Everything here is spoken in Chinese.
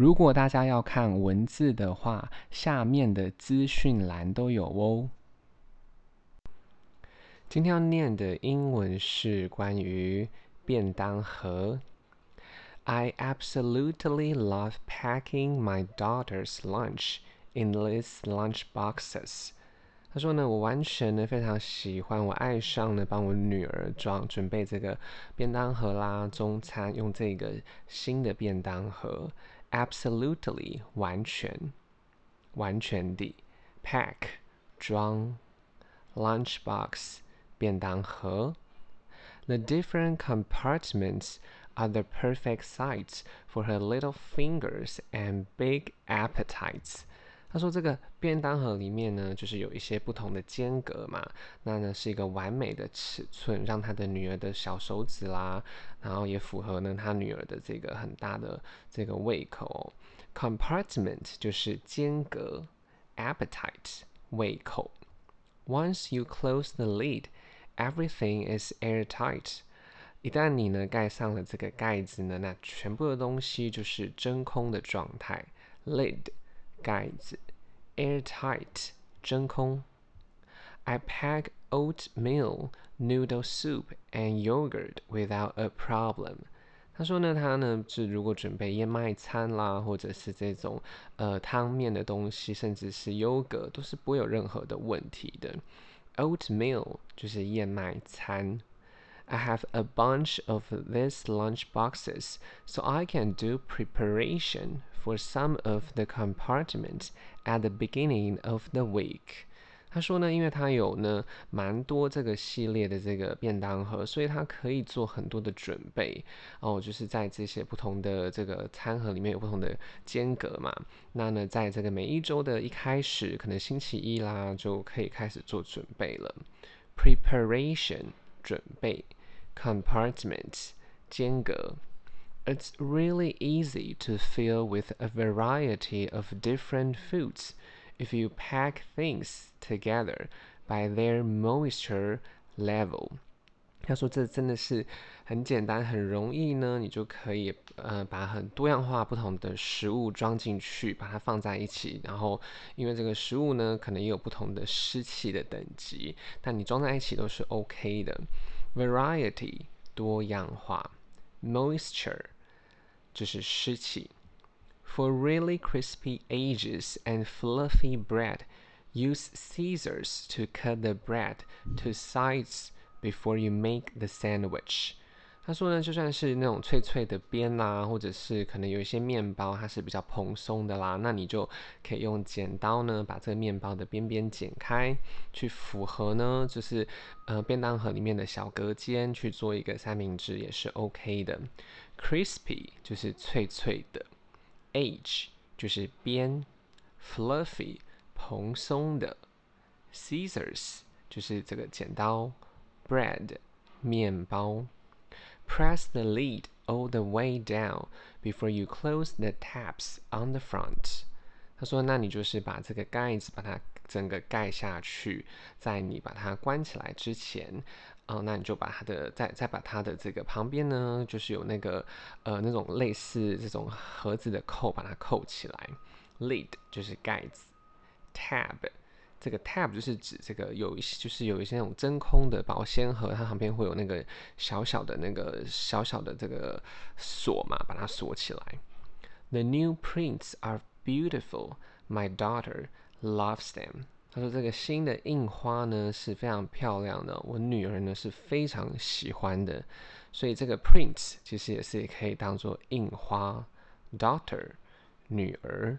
如果大家要看文字的话，下面的资讯栏都有哦。今天要念的英文是关于便当盒。I absolutely love packing my daughter's lunch in these lunch boxes. 他说呢，我完全呢非常喜欢，我爱上呢帮我女儿装准备这个便当盒啦，中餐用这个新的便当盒 ，absolutely 完全完全的 pack 装 lunch box 便当盒，the different compartments are the perfect size for her little fingers and big appetites. 他说：“这个便当盒里面呢，就是有一些不同的间隔嘛，那呢是一个完美的尺寸，让他的女儿的小手指啦，然后也符合呢他女儿的这个很大的这个胃口。Compartment 就是间隔，appetite 胃口。Once you close the lid, everything is airtight。一旦你呢盖上了这个盖子呢，那全部的东西就是真空的状态。Lid。” 盖子，airtight，真空。I pack oatmeal, noodle soup and yogurt without a problem。他说呢，他呢是如果准备燕麦餐啦，或者是这种呃汤面的东西，甚至是优格，都是不会有任何的问题的。Oatmeal 就是燕麦餐。I have a bunch of these lunch boxes, so I can do preparation for some of the compartments at the beginning of the week。他说呢，因为他有呢蛮多这个系列的这个便当盒，所以他可以做很多的准备哦，就是在这些不同的这个餐盒里面有不同的间隔嘛。那呢，在这个每一周的一开始，可能星期一啦，就可以开始做准备了。Preparation 准备，compartment 间隔。It's really easy to fill with a variety of different foods if you pack things together by their moisture level。他说这真的是很简单，很容易呢，你就可以呃把很多样化不同的食物装进去，把它放在一起。然后因为这个食物呢，可能也有不同的湿气的等级，但你装在一起都是 OK 的。Variety 多样化 ，moisture。就是湿气。For really crispy edges and fluffy bread, use scissors to cut the bread to size before you make the sandwich。 他说呢，就算是那种脆脆的边啦，或者是可能有一些面包它是比较蓬松的啦，那你就可以用剪刀呢把这个面包的边边剪开，去符合呢就是呃便当盒里面的小隔间去做一个三明治也是 OK 的。Crispy 就是脆脆的，edge 就是边，fluffy 蓬松的，scissors 就是这个剪刀，bread 面包。Press the lid all the way down before you close the tabs on the front。他说：“那你就是把这个盖子把它整个盖下去，在你把它关起来之前。”哦，那你就把它的再再把它的这个旁边呢，就是有那个呃那种类似这种盒子的扣，把它扣起来。Lid 就是盖子，tab 这个 tab 就是指这个有一些就是有一些那种真空的保鲜盒，它旁边会有那个小小的那个小小的这个锁嘛，把它锁起来。The new prints are beautiful. My daughter loves them. 他说：“这个新的印花呢是非常漂亮的，我女儿呢是非常喜欢的，所以这个 prints 其实也是可以当做印花。daughter 女儿，